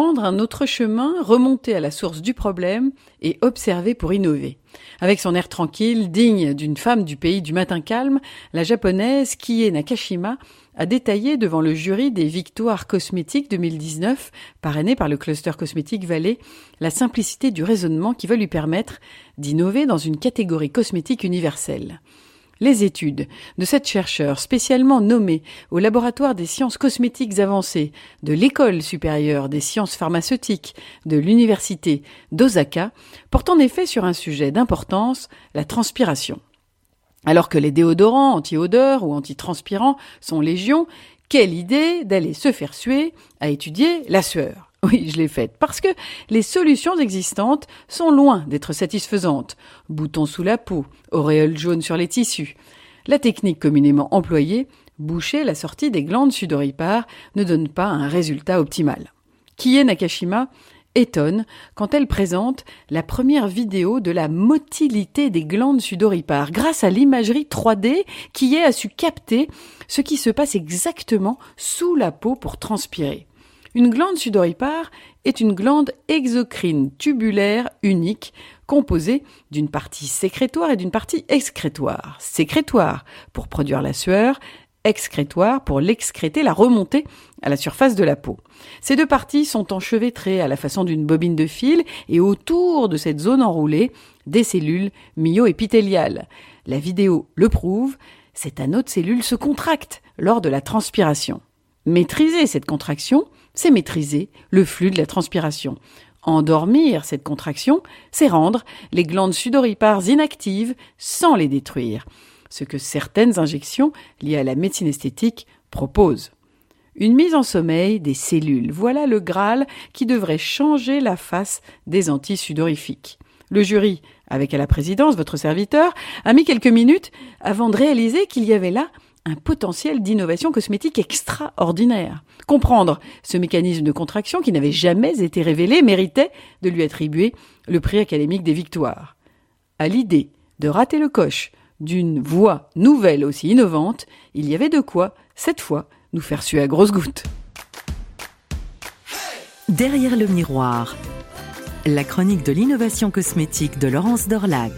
Prendre un autre chemin, remonter à la source du problème et observer pour innover. Avec son air tranquille, digne d'une femme du pays du matin calme, la japonaise Kie Nakashima a détaillé devant le jury des Victoires cosmétiques 2019, parrainées par le cluster cosmétique Vallée, la simplicité du raisonnement qui va lui permettre d'innover dans une catégorie cosmétique universelle. Les études de cette chercheur spécialement nommée au laboratoire des sciences cosmétiques avancées de l'École supérieure des sciences pharmaceutiques de l'Université d'Osaka portent en effet sur un sujet d'importance, la transpiration. Alors que les déodorants anti-odeur ou anti-transpirants sont légion, quelle idée d'aller se faire suer à étudier la sueur. Oui, je l'ai faite, parce que les solutions existantes sont loin d'être satisfaisantes. Boutons sous la peau, auréole jaune sur les tissus. La technique communément employée, boucher la sortie des glandes sudoripares, ne donne pas un résultat optimal. Kie Nakashima étonne quand elle présente la première vidéo de la motilité des glandes sudoripares grâce à l'imagerie 3D qui a su capter ce qui se passe exactement sous la peau pour transpirer. Une glande sudoripare est une glande exocrine tubulaire unique composée d'une partie sécrétoire et d'une partie excrétoire. Sécrétoire pour produire la sueur, excrétoire pour l'excréter, la remonter à la surface de la peau. Ces deux parties sont enchevêtrées à la façon d'une bobine de fil et autour de cette zone enroulée, des cellules myo-épithéliales. La vidéo le prouve, cet anneau de cellules se contracte lors de la transpiration. Maîtriser cette contraction, c'est maîtriser le flux de la transpiration. Endormir cette contraction, c'est rendre les glandes sudoripares inactives sans les détruire, ce que certaines injections liées à la médecine esthétique proposent. Une mise en sommeil des cellules, voilà le Graal qui devrait changer la face des antisudorifiques. Le jury, avec à la présidence votre serviteur, a mis quelques minutes avant de réaliser qu'il y avait là un potentiel d'innovation cosmétique extraordinaire. Comprendre ce mécanisme de contraction qui n'avait jamais été révélé méritait de lui attribuer le prix académique des victoires. À l'idée de rater le coche d'une voie nouvelle aussi innovante, il y avait de quoi, cette fois, nous faire suer à grosses gouttes. Derrière le miroir, la chronique de l'innovation cosmétique de Laurence Dorlac.